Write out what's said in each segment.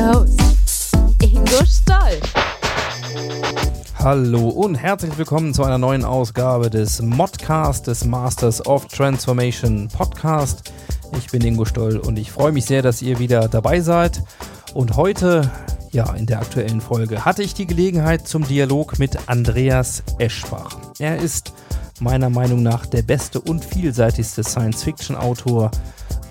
Your host, Ingo Stoll. Hallo und herzlich willkommen zu einer neuen Ausgabe des Modcast des Masters of Transformation Podcast. Ich bin Ingo Stoll und ich freue mich sehr, dass ihr wieder dabei seid. Und heute, ja, in der aktuellen Folge, hatte ich die Gelegenheit zum Dialog mit Andreas Eschbach. Er ist meiner Meinung nach der beste und vielseitigste Science-Fiction-Autor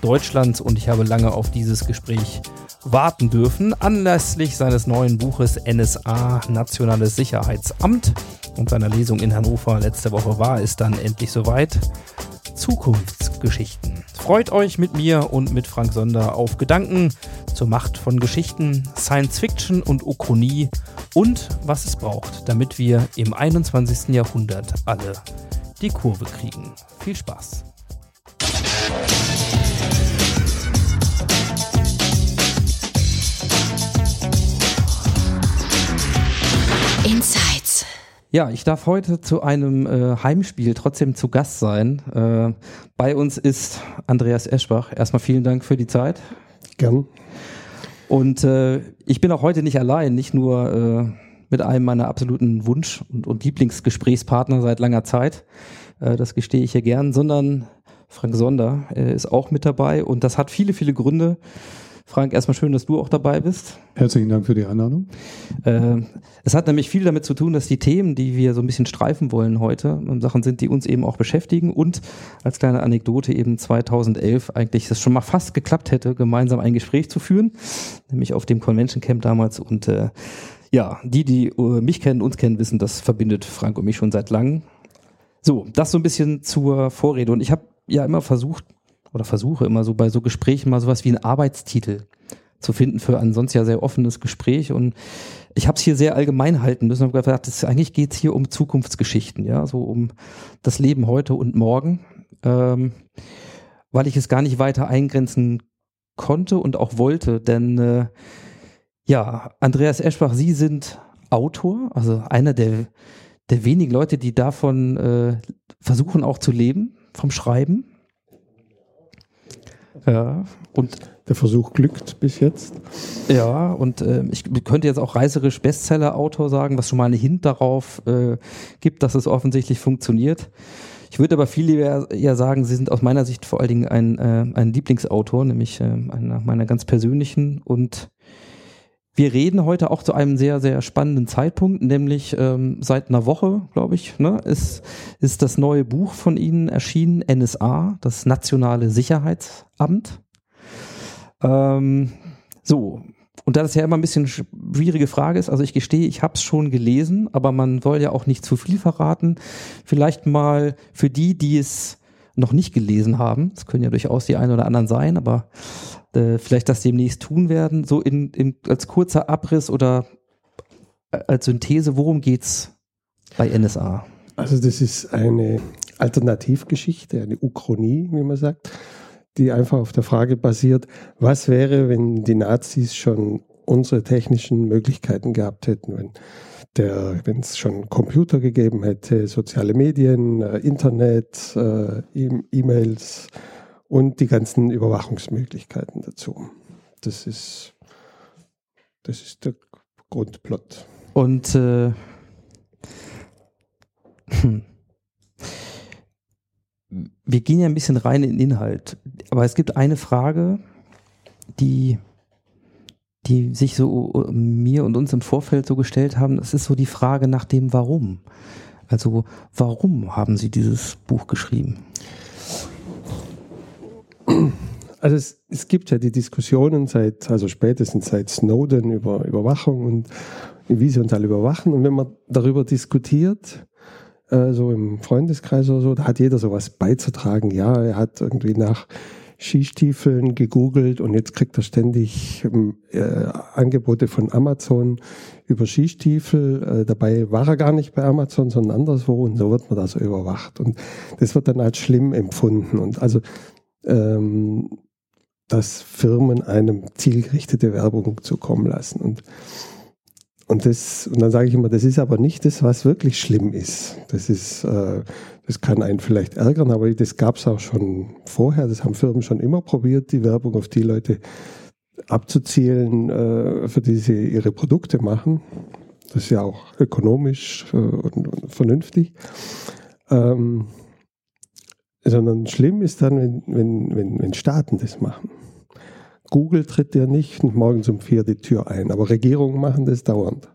Deutschlands und ich habe lange auf dieses Gespräch warten dürfen, anlässlich seines neuen Buches NSA Nationales Sicherheitsamt und seiner Lesung in Hannover letzte Woche war es dann endlich soweit. Zukunftsgeschichten. Freut euch mit mir und mit Frank Sonder auf Gedanken zur Macht von Geschichten, Science Fiction und Ochronie und was es braucht, damit wir im 21. Jahrhundert alle die Kurve kriegen. Viel Spaß! Ja, ich darf heute zu einem äh, Heimspiel trotzdem zu Gast sein. Äh, bei uns ist Andreas Eschbach. Erstmal vielen Dank für die Zeit. Gern. Und äh, ich bin auch heute nicht allein, nicht nur äh, mit einem meiner absoluten Wunsch- und, und Lieblingsgesprächspartner seit langer Zeit, äh, das gestehe ich hier gern, sondern Frank Sonder äh, ist auch mit dabei und das hat viele, viele Gründe. Frank, erstmal schön, dass du auch dabei bist. Herzlichen Dank für die Einladung. Äh, es hat nämlich viel damit zu tun, dass die Themen, die wir so ein bisschen streifen wollen heute, Sachen sind, die uns eben auch beschäftigen und als kleine Anekdote eben 2011 eigentlich das schon mal fast geklappt hätte, gemeinsam ein Gespräch zu führen, nämlich auf dem Convention Camp damals und äh, ja, die, die äh, mich kennen, uns kennen, wissen, das verbindet Frank und mich schon seit langem. So, das so ein bisschen zur Vorrede und ich habe ja immer versucht, oder versuche immer so bei so Gesprächen mal sowas wie einen Arbeitstitel zu finden für ein sonst ja sehr offenes Gespräch. Und ich habe es hier sehr allgemein halten müssen. Habe gedacht, das, eigentlich geht es hier um Zukunftsgeschichten, ja, so um das Leben heute und morgen, ähm, weil ich es gar nicht weiter eingrenzen konnte und auch wollte. Denn äh, ja, Andreas Eschbach, Sie sind Autor, also einer der, der wenigen Leute, die davon äh, versuchen auch zu leben, vom Schreiben. Ja, und Der Versuch glückt bis jetzt. ja, und äh, ich könnte jetzt auch reißerisch Bestseller-Autor sagen, was schon mal einen Hint darauf äh, gibt, dass es offensichtlich funktioniert. Ich würde aber viel lieber eher sagen, Sie sind aus meiner Sicht vor allen Dingen ein, äh, ein Lieblingsautor, nämlich äh, einer meiner ganz persönlichen. Und wir reden heute auch zu einem sehr, sehr spannenden Zeitpunkt, nämlich ähm, seit einer Woche, glaube ich, ne, ist, ist das neue Buch von Ihnen erschienen, NSA, das Nationale Sicherheitsamt. Ähm, so, und da das ja immer ein bisschen schwierige Frage ist, also ich gestehe, ich habe es schon gelesen, aber man soll ja auch nicht zu viel verraten. Vielleicht mal für die, die es noch nicht gelesen haben, es können ja durchaus die einen oder anderen sein, aber äh, vielleicht das demnächst tun werden, so in, in, als kurzer Abriss oder als Synthese, worum geht's bei NSA? Also das ist eine Alternativgeschichte, eine Uchronie, wie man sagt, die einfach auf der Frage basiert, was wäre, wenn die Nazis schon unsere technischen Möglichkeiten gehabt hätten, wenn wenn es schon Computer gegeben hätte, soziale Medien, äh, Internet, äh, E- E-Mails und die ganzen Überwachungsmöglichkeiten dazu. Das ist, das ist der Grundplot. Und äh, hm. wir gehen ja ein bisschen rein in Inhalt, aber es gibt eine Frage, die, die sich so mir und uns im Vorfeld so gestellt haben. Das ist so die Frage nach dem Warum. Also warum haben Sie dieses Buch geschrieben? Also es, es gibt ja die Diskussionen seit, also spätestens seit Snowden über Überwachung und wie sie uns alle überwachen. Und wenn man darüber diskutiert, äh, so im Freundeskreis oder so, da hat jeder sowas beizutragen. Ja, er hat irgendwie nach Skistiefeln gegoogelt und jetzt kriegt er ständig ähm, äh, Angebote von Amazon über Skistiefel. Äh, dabei war er gar nicht bei Amazon, sondern anderswo und so wird man da so überwacht. Und das wird dann als schlimm empfunden. Und also, ähm, dass Firmen einem zielgerichtete Werbung zukommen lassen. Und und, das, und dann sage ich immer, das ist aber nicht das, was wirklich schlimm ist. Das ist, äh, das kann einen vielleicht ärgern, aber das gab es auch schon vorher. Das haben Firmen schon immer probiert, die Werbung auf die Leute abzuzielen, äh, für die sie ihre Produkte machen. Das ist ja auch ökonomisch äh, und, und, vernünftig. Ähm, sondern schlimm ist dann, wenn, wenn, wenn, wenn Staaten das machen. Google tritt dir nicht morgens um vier die Tür ein, aber Regierungen machen das dauernd.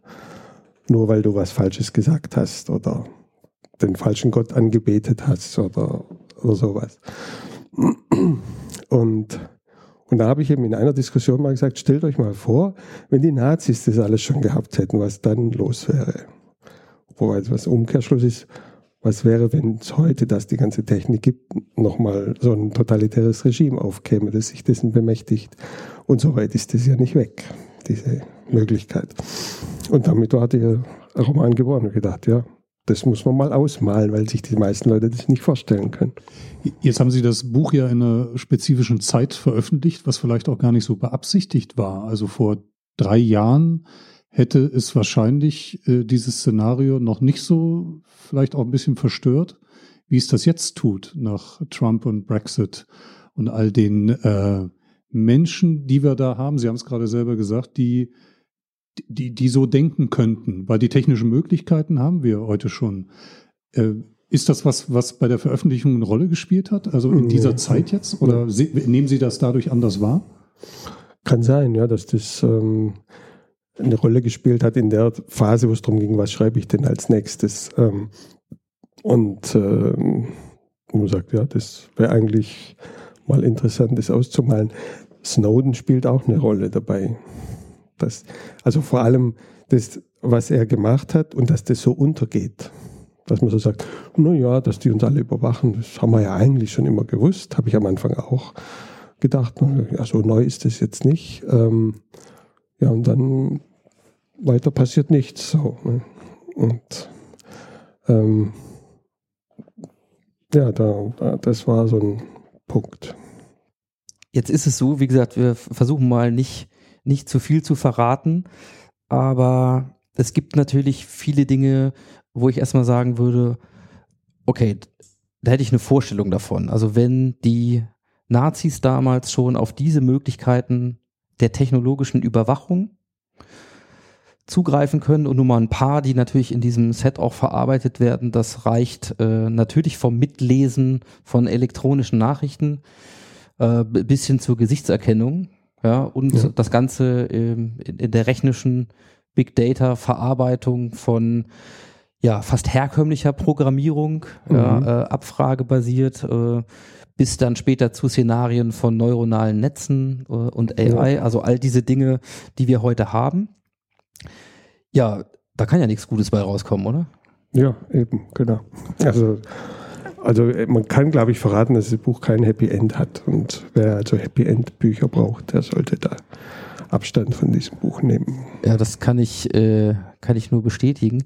Nur weil du was Falsches gesagt hast oder den falschen Gott angebetet hast oder, oder sowas. Und, und da habe ich eben in einer Diskussion mal gesagt, stellt euch mal vor, wenn die Nazis das alles schon gehabt hätten, was dann los wäre. Wobei was Umkehrschluss ist, was wäre, wenn es heute, dass die ganze Technik gibt, nochmal so ein totalitäres Regime aufkäme, das sich dessen bemächtigt? Und so weit ist das ja nicht weg, diese Möglichkeit. Und damit war der Roman geboren. Gedacht, ja, das muss man mal ausmalen, weil sich die meisten Leute das nicht vorstellen können. Jetzt haben Sie das Buch ja in einer spezifischen Zeit veröffentlicht, was vielleicht auch gar nicht so beabsichtigt war. Also vor drei Jahren hätte es wahrscheinlich äh, dieses Szenario noch nicht so vielleicht auch ein bisschen verstört, wie es das jetzt tut nach Trump und Brexit und all den äh, Menschen, die wir da haben. Sie haben es gerade selber gesagt, die, die, die so denken könnten, weil die technischen Möglichkeiten haben wir heute schon. Äh, ist das was, was bei der Veröffentlichung eine Rolle gespielt hat? Also in dieser nee. Zeit jetzt? Oder nehmen Sie das dadurch anders wahr? Kann sein, ja, dass das ähm, eine Rolle gespielt hat in der Phase, wo es darum ging, was schreibe ich denn als nächstes. Ähm, und ähm, man sagt, ja, das wäre eigentlich mal interessant, das auszumalen. Snowden spielt auch eine Rolle dabei. Das, also vor allem das, was er gemacht hat und dass das so untergeht. Dass man so sagt, naja, dass die uns alle überwachen, das haben wir ja eigentlich schon immer gewusst, habe ich am Anfang auch gedacht. Ja, so neu ist das jetzt nicht. Ähm, ja, und dann weiter passiert nichts. So, ne? Und ähm, ja, da, da, das war so ein Punkt. Jetzt ist es so, wie gesagt, wir versuchen mal nicht, nicht zu viel zu verraten, aber es gibt natürlich viele Dinge, wo ich erstmal sagen würde, okay, da hätte ich eine Vorstellung davon. Also wenn die Nazis damals schon auf diese Möglichkeiten der technologischen Überwachung zugreifen können und nur mal ein paar, die natürlich in diesem Set auch verarbeitet werden. Das reicht äh, natürlich vom Mitlesen von elektronischen Nachrichten äh, bis hin zur Gesichtserkennung. Ja, und ja. das Ganze ähm, in, in der rechnischen Big Data Verarbeitung von ja, fast herkömmlicher Programmierung, mhm. ja, äh, abfragebasiert, äh, bis dann später zu Szenarien von neuronalen Netzen äh, und AI, also all diese Dinge, die wir heute haben. Ja, da kann ja nichts Gutes bei rauskommen, oder? Ja, eben, genau. Also, also man kann, glaube ich, verraten, dass das Buch kein Happy End hat. Und wer also Happy End Bücher braucht, der sollte da Abstand von diesem Buch nehmen. Ja, das kann ich, äh, kann ich nur bestätigen.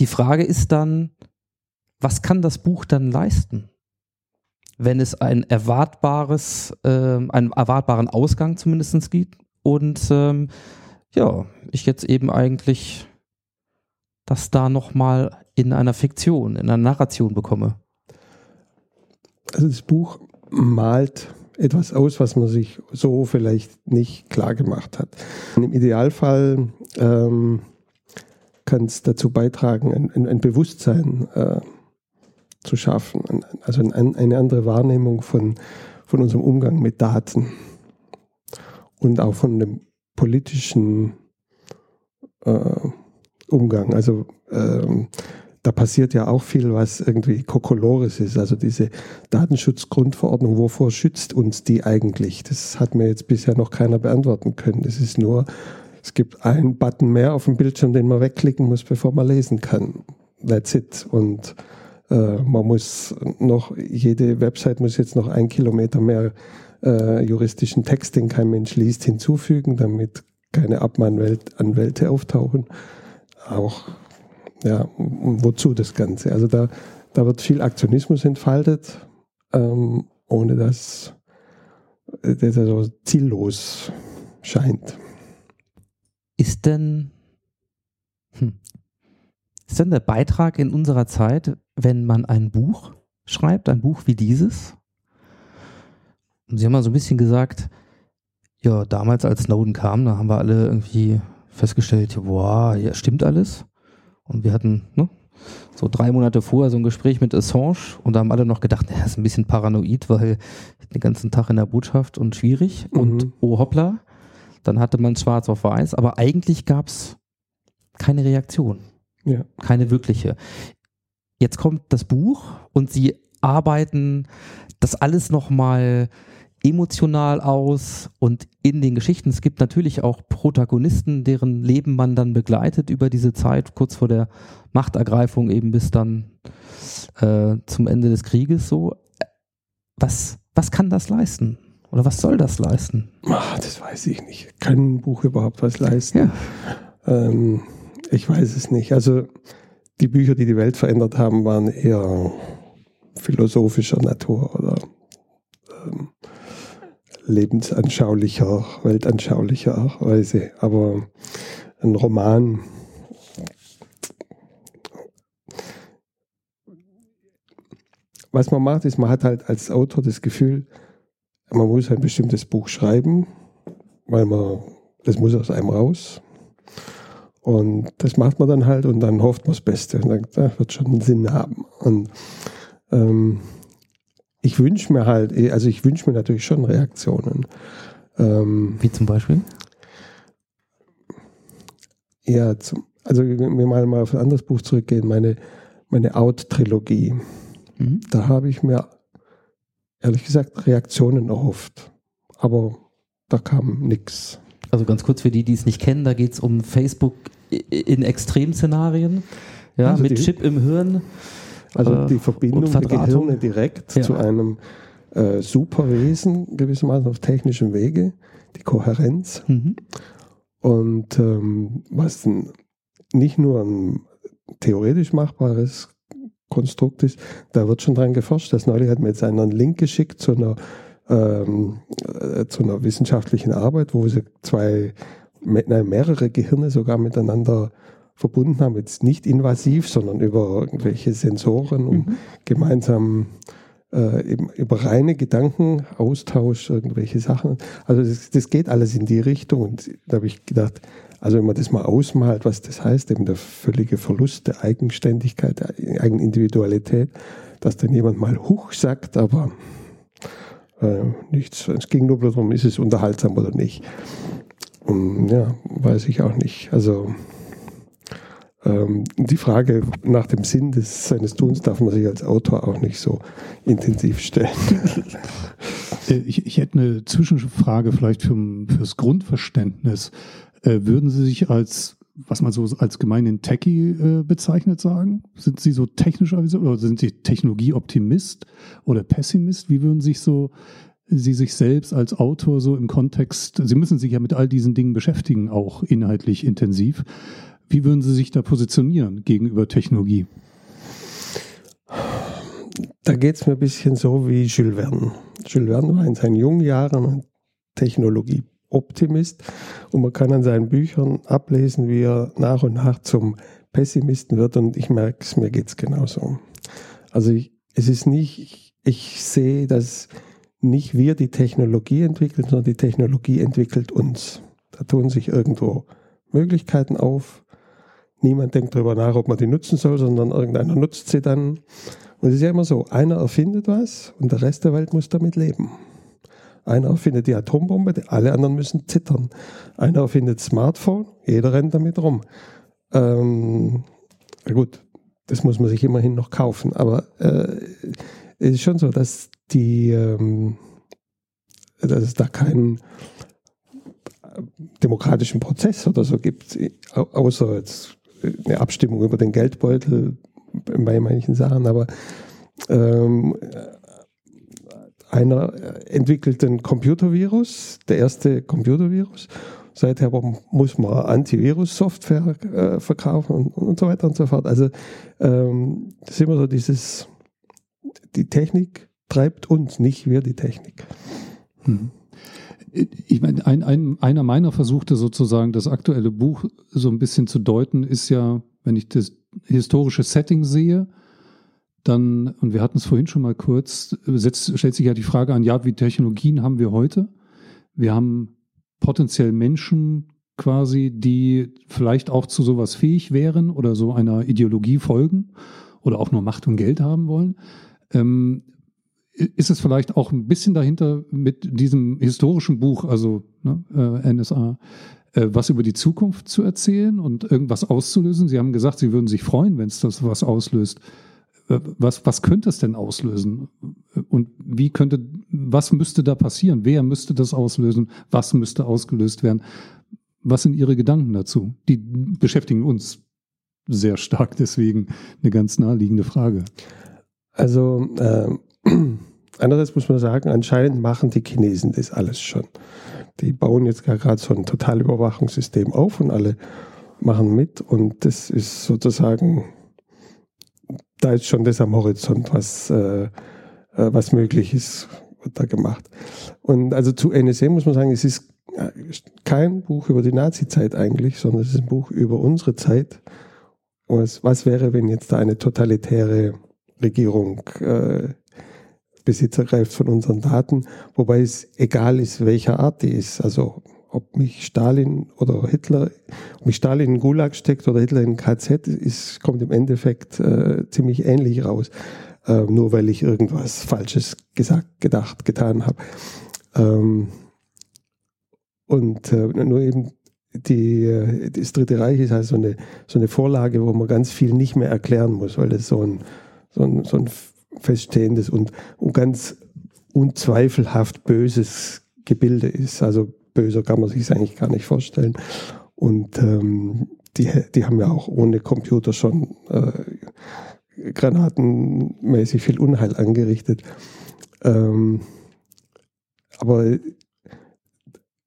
Die Frage ist dann, was kann das Buch dann leisten? Wenn es ein erwartbares, äh, einen erwartbaren Ausgang zumindest gibt und ähm, ja, ich jetzt eben eigentlich das da nochmal in einer Fiktion, in einer Narration bekomme. Also das Buch malt etwas aus, was man sich so vielleicht nicht klar gemacht hat. Und Im Idealfall ähm, kann es dazu beitragen, ein, ein, ein Bewusstsein äh, zu schaffen, also ein, eine andere Wahrnehmung von, von unserem Umgang mit Daten und auch von dem politischen äh, Umgang. Also ähm, da passiert ja auch viel, was irgendwie Kokolores ist. Also diese Datenschutzgrundverordnung, wovor schützt uns die eigentlich? Das hat mir jetzt bisher noch keiner beantworten können. Das ist nur, es gibt einen Button mehr auf dem Bildschirm, den man wegklicken muss, bevor man lesen kann. that's it. Und man muss noch, jede Website muss jetzt noch ein Kilometer mehr äh, juristischen Text, den kein Mensch liest, hinzufügen, damit keine Abmahnanwälte auftauchen. Auch, ja, wozu das Ganze? Also da, da wird viel Aktionismus entfaltet, ähm, ohne dass der so ziellos scheint. Ist denn, hm, ist denn der Beitrag in unserer Zeit, wenn man ein Buch schreibt, ein Buch wie dieses? Und Sie haben mal so ein bisschen gesagt, ja, damals als Snowden kam, da haben wir alle irgendwie festgestellt, boah, ja, stimmt alles. Und wir hatten ne, so drei Monate vorher so ein Gespräch mit Assange und da haben alle noch gedacht, er ist ein bisschen paranoid, weil den ganzen Tag in der Botschaft und schwierig Mhm. und oh hoppla, dann hatte man schwarz auf weiß, aber eigentlich gab es keine Reaktion, Ja. keine wirkliche. Jetzt kommt das Buch und sie arbeiten das alles nochmal emotional aus und in den Geschichten, es gibt natürlich auch Protagonisten, deren Leben man dann begleitet über diese Zeit, kurz vor der Machtergreifung eben bis dann äh, zum Ende des Krieges so. Was, was kann das leisten? Oder was soll das leisten? Ah, das weiß ich nicht. Kann ein Buch überhaupt was leisten? Ja. Ähm, ich weiß es nicht. Also die Bücher, die die Welt verändert haben, waren eher philosophischer Natur oder ähm, lebensanschaulicher, weltanschaulicher Weise. Aber ein Roman, was man macht, ist, man hat halt als Autor das Gefühl, man muss ein bestimmtes Buch schreiben, weil man, das muss aus einem raus. Und das macht man dann halt und dann hofft man das Beste und sagt, das wird schon einen Sinn haben. Und ähm, ich wünsche mir halt, eh- also ich wünsche mir natürlich schon Reaktionen. Ähm, Wie zum Beispiel? ja, zum, also wenn wir mal, mal auf ein anderes Buch zurückgehen, meine, meine Out-Trilogie, Mhm. da habe ich mir ehrlich gesagt Reaktionen erhofft. Aber da kam nichts. Also ganz kurz für die, die es nicht kennen, da geht es um Facebook in Extremszenarien. Ja, Also mit die- Chip im Hirn. Also äh, die Verbindung der. Gehirne direkt Ja. zu einem äh, Superwesen gewissermaßen auf technischem Wege, die Kohärenz. Mhm. Und ähm, was nicht nur ein theoretisch machbares Konstrukt ist, da wird schon dran geforscht. Das neulich hat mir jetzt einer einen Link geschickt zu einer, ähm, äh, zu einer wissenschaftlichen Arbeit, wo sie zwei, nein, mehrere Gehirne sogar miteinander verbunden haben. Jetzt nicht invasiv, sondern über irgendwelche Sensoren, um Mhm. gemeinsam äh, eben über reine Gedankenaustausch, irgendwelche Sachen. Also das, das geht alles in die Richtung. Und da habe ich gedacht, also wenn man das mal ausmalt, was das heißt, eben der völlige Verlust der Eigenständigkeit, der Eigenindividualität, dass dann jemand mal Huch sagt, aber äh, nichts. Es ging nur darum, ist es unterhaltsam oder nicht. Und ja, weiß ich auch nicht. Also ähm, die Frage nach dem Sinn des, seines Tuns darf man sich als Autor auch nicht so intensiv stellen. Äh, Ich, ich hätte eine Zwischenfrage vielleicht für, fürs Grundverständnis. Äh, würden Sie sich als, was man so als gemeinen Techie äh, bezeichnet sagen? Sind Sie so technisch oder sind Sie Technologieoptimist oder Pessimist? Wie würden sich so Sie sich selbst als Autor so im Kontext, Sie müssen sich ja mit all diesen Dingen beschäftigen, auch inhaltlich intensiv. Wie würden Sie sich da positionieren gegenüber Technologie? Da geht es mir ein bisschen so wie Jules Verne. Jules Verne war in seinen jungen Jahren ein Technologieoptimist und man kann an seinen Büchern ablesen, wie er nach und nach zum Pessimisten wird und ich merke es, mir geht es genauso. Also ich, es ist nicht, ich, ich sehe, dass nicht wir die Technologie entwickeln, sondern die Technologie entwickelt uns. Da tun sich irgendwo Möglichkeiten auf. Niemand denkt darüber nach, ob man die nutzen soll, sondern irgendeiner nutzt sie dann. Und es ist ja immer so, einer erfindet was und der Rest der Welt muss damit leben. Einer erfindet die Atombombe, alle anderen müssen zittern. Einer erfindet Smartphone, jeder rennt damit rum. Ähm, gut, das muss man sich immerhin noch kaufen, aber äh, es ist schon so, dass die, ähm, dass es da keinen demokratischen Prozess oder so gibt, au- außer jetzt eine Abstimmung über den Geldbeutel bei manchen Sachen, aber ähm, einer entwickelt einen Computervirus, der erste Computervirus. Seither muss man Antivirus-Software äh, verkaufen und, und so weiter und so fort. Also ähm, das ist immer so dieses, die Technik treibt uns, nicht wir die Technik. Hm. Ich meine, ein, ein, einer meiner Versuchte sozusagen, das aktuelle Buch so ein bisschen zu deuten, ist ja, wenn ich das historische Setting sehe, dann, und wir hatten es vorhin schon mal kurz, setzt, stellt sich ja die Frage an, ja, wie Technologien haben wir heute? Wir haben potenziell Menschen quasi, die vielleicht auch zu sowas fähig wären oder so einer Ideologie folgen oder auch nur Macht und Geld haben wollen. Ähm, ist es vielleicht auch ein bisschen dahinter mit diesem historischen Buch, also ne, äh, NSA, äh, was über die Zukunft zu erzählen und irgendwas auszulösen? Sie haben gesagt, Sie würden sich freuen, wenn es das was auslöst. Äh, was, was könnte es denn auslösen? Und wie könnte, was müsste da passieren? Wer müsste das auslösen? Was müsste ausgelöst werden? Was sind Ihre Gedanken dazu? Die beschäftigen uns sehr stark, deswegen eine ganz naheliegende Frage. Also äh, einerseits muss man sagen, anscheinend machen die Chinesen das alles schon. Die bauen jetzt gerade so ein Totalüberwachungssystem auf und alle machen mit und das ist sozusagen, da ist schon das am Horizont, was, äh, äh was möglich ist, wird da gemacht. Und also zu NSA muss man sagen, es ist kein Buch über die Nazi-Zeit eigentlich, sondern es ist ein Buch über unsere Zeit. Was, was wäre, wenn jetzt da eine totalitäre Regierung äh, Besitz ergreift von unseren Daten, wobei es egal ist, welcher Art die ist. Also ob mich Stalin oder Hitler, ob mich Stalin in Gulag steckt oder Hitler in KZ, ist, kommt im Endeffekt äh, ziemlich ähnlich raus, äh, nur weil ich irgendwas Falsches gesagt, gedacht, getan habe. Ähm, und äh, nur eben die, äh, das Dritte Reich ist also so eine, so eine Vorlage, wo man ganz viel nicht mehr erklären muss, weil das so ein so ein, so ein feststehendes und, und ganz unzweifelhaft böses Gebilde ist. Also böser kann man sich es eigentlich gar nicht vorstellen. Und ähm, die, die haben ja auch ohne Computer schon äh, granatenmäßig viel Unheil angerichtet. Ähm, aber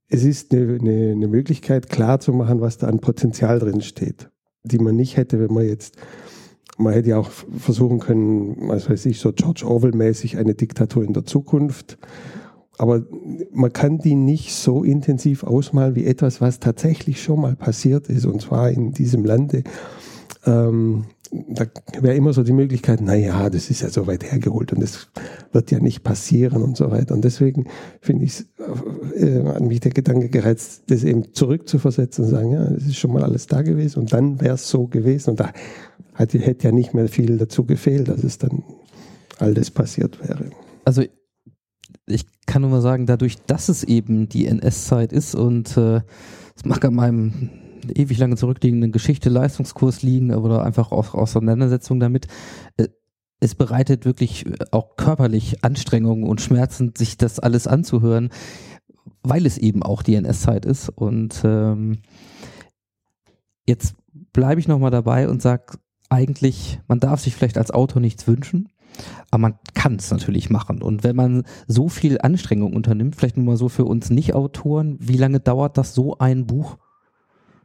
es ist eine, eine, eine Möglichkeit, klar zu machen, was da an Potenzial drin steht, die man nicht hätte, wenn man jetzt man hätte ja auch versuchen können, was weiß ich, so George Orwell-mäßig eine Diktatur in der Zukunft. Aber man kann die nicht so intensiv ausmalen wie etwas, was tatsächlich schon mal passiert ist, und zwar in diesem Lande. Ähm, da wäre immer so die Möglichkeit, naja, das ist ja so weit hergeholt und das wird ja nicht passieren und so weiter. Und deswegen finde ich äh, an mich der Gedanke gereizt, das eben zurückzuversetzen und sagen, ja, es ist schon mal alles da gewesen und dann wäre es so gewesen. Und da hat, hätte ja nicht mehr viel dazu gefehlt, dass es dann all das passiert wäre. Also ich kann nur mal sagen, dadurch, dass es eben die NS-Zeit ist und äh, es mag an meinem ewig lange zurückliegenden Geschichte, Leistungskurs liegen oder einfach auch Auseinandersetzung damit, äh, es bereitet wirklich auch körperlich Anstrengungen und Schmerzen, sich das alles anzuhören, weil es eben auch die NS-Zeit ist. Und ähm, jetzt bleibe ich nochmal dabei und sage, eigentlich, man darf sich vielleicht als Autor nichts wünschen, aber man kann es natürlich machen. Und wenn man so viel Anstrengung unternimmt, vielleicht nur mal so für uns Nicht-Autoren, wie lange dauert das, so ein Buch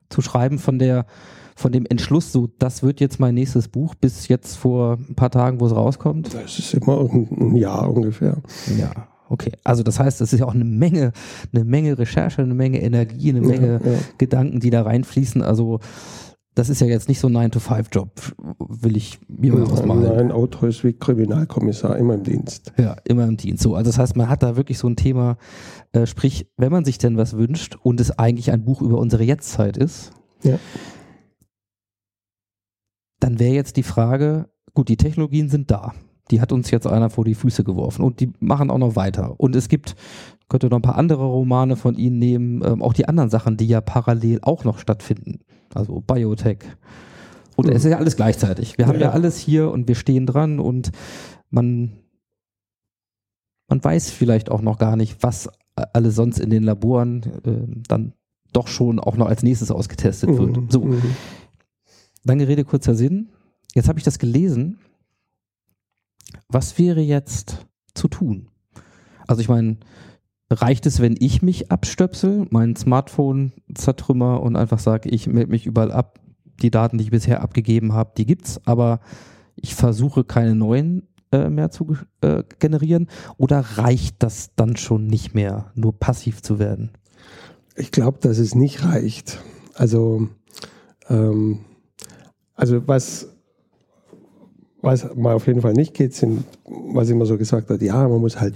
zu schreiben von der, von dem Entschluss, so, das wird jetzt mein nächstes Buch, bis jetzt vor ein paar Tagen, wo es rauskommt? Das ist immer ein Jahr ungefähr. Ja. Okay, also das heißt, es ist ja auch eine Menge, eine Menge Recherche, eine Menge Energie, eine Menge ja, ja. Gedanken, die da reinfließen. Also das ist ja jetzt nicht so ein 9-to-5-Job, will ich mir mal ausmalen. Nein, Autor ist wie Kriminalkommissar, immer im Dienst. Ja, immer im Dienst. So, also das heißt, man hat da wirklich so ein Thema, äh, sprich, wenn man sich denn was wünscht und es eigentlich ein Buch über unsere Jetztzeit ist, ja. dann wäre jetzt die Frage, gut, die Technologien sind da. Die hat uns jetzt einer vor die Füße geworfen und die machen auch noch weiter. Und es gibt, könnte noch ein paar andere Romane von Ihnen nehmen, ähm, auch die anderen Sachen, die ja parallel auch noch stattfinden also Biotech. Und mhm. es ist ja alles gleichzeitig. Wir haben ja. ja alles hier und wir stehen dran und man, man weiß vielleicht auch noch gar nicht, was alles sonst in den Laboren äh, dann doch schon auch noch als nächstes ausgetestet wird. Mhm. So. Mhm. Lange Rede, kurzer Sinn. jetzt habe ich das gelesen. Was wäre jetzt zu tun? Also ich meine, reicht es, wenn ich mich abstöpsel, mein Smartphone zertrümmer und einfach sage, ich melde mich überall ab, die Daten, die ich bisher abgegeben habe, die gibt's, aber ich versuche keine neuen äh, mehr zu äh, generieren? Oder reicht das dann schon nicht mehr, nur passiv zu werden? Ich glaube, dass es nicht reicht. Also, ähm, also was, was mal auf jeden Fall nicht geht, sind, was immer so gesagt hat, ja, man muss halt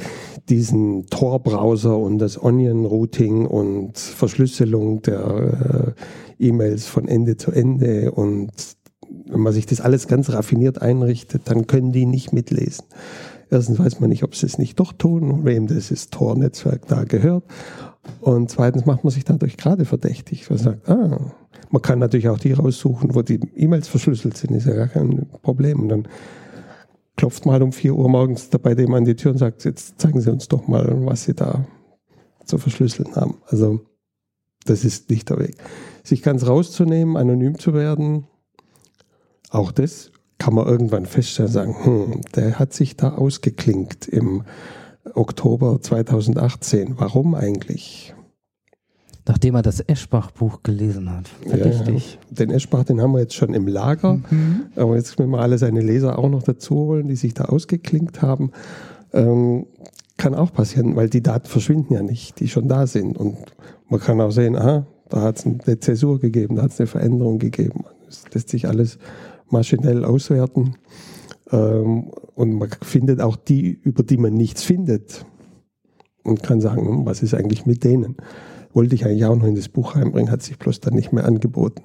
diesen Tor-Browser und das Onion-Routing und Verschlüsselung der äh, E-Mails von Ende zu Ende und wenn man sich das alles ganz raffiniert einrichtet, dann können die nicht mitlesen. Erstens weiß man nicht, ob sie es nicht doch tun wem das Tor-Netzwerk da gehört. Und zweitens macht man sich dadurch gerade verdächtig. Man sagt, ah, man kann natürlich auch die raussuchen, wo die E-Mails verschlüsselt sind, ist ja gar kein Problem. Und dann klopft man halt um 4 Uhr morgens bei dem an die Tür und sagt, jetzt zeigen Sie uns doch mal, was Sie da zu verschlüsseln haben. Also das ist nicht der Weg. Sich ganz rauszunehmen, anonym zu werden, auch das kann man irgendwann feststellen, sagen, hm, der hat sich da ausgeklinkt im Oktober 2018. Warum eigentlich? Nachdem er das Eschbach-Buch gelesen hat. Verdächtig. Ja, den Eschbach, den haben wir jetzt schon im Lager. Mhm. Aber jetzt müssen wir alle seine Leser auch noch dazu holen, die sich da ausgeklinkt haben. Ähm, kann auch passieren, weil die Daten verschwinden ja nicht, die schon da sind. Und man kann auch sehen, aha, da hat es eine Zäsur gegeben, da hat es eine Veränderung gegeben. Das lässt sich alles maschinell auswerten. Ähm, und man findet auch die, über die man nichts findet. Und kann sagen, hm, was ist eigentlich mit denen? Wollte ich eigentlich auch noch in das Buch reinbringen, hat sich bloß dann nicht mehr angeboten.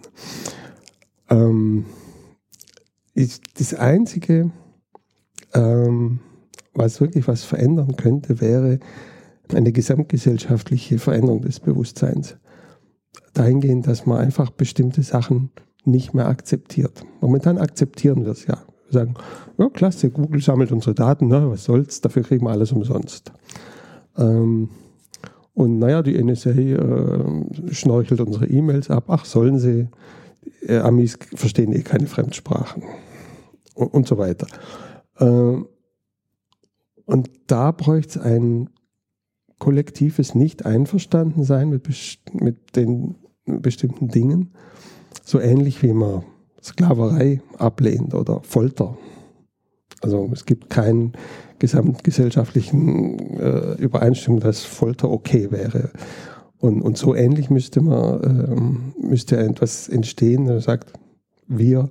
Ähm, das Einzige, ähm, was wirklich was verändern könnte, wäre eine gesamtgesellschaftliche Veränderung des Bewusstseins. Dahingehend, dass man einfach bestimmte Sachen nicht mehr akzeptiert. Momentan akzeptieren wir es ja. Wir sagen, ja klasse, Google sammelt unsere Daten, ne, was soll's, dafür kriegen wir alles umsonst. Ähm, und naja, die NSA äh, schnorchelt unsere E-Mails ab. Ach, sollen sie? Äh, Amis verstehen eh keine Fremdsprachen. Und, und so weiter. Ähm, und da bräuchte es ein kollektives Nicht-Einverstanden-Sein mit, mit den bestimmten Dingen so ähnlich wie man Sklaverei ablehnt oder Folter. Also es gibt keinen gesamtgesellschaftlichen äh, Übereinstimmung, dass Folter okay wäre. Und, und so ähnlich müsste man ähm, müsste etwas entstehen, der sagt, wir,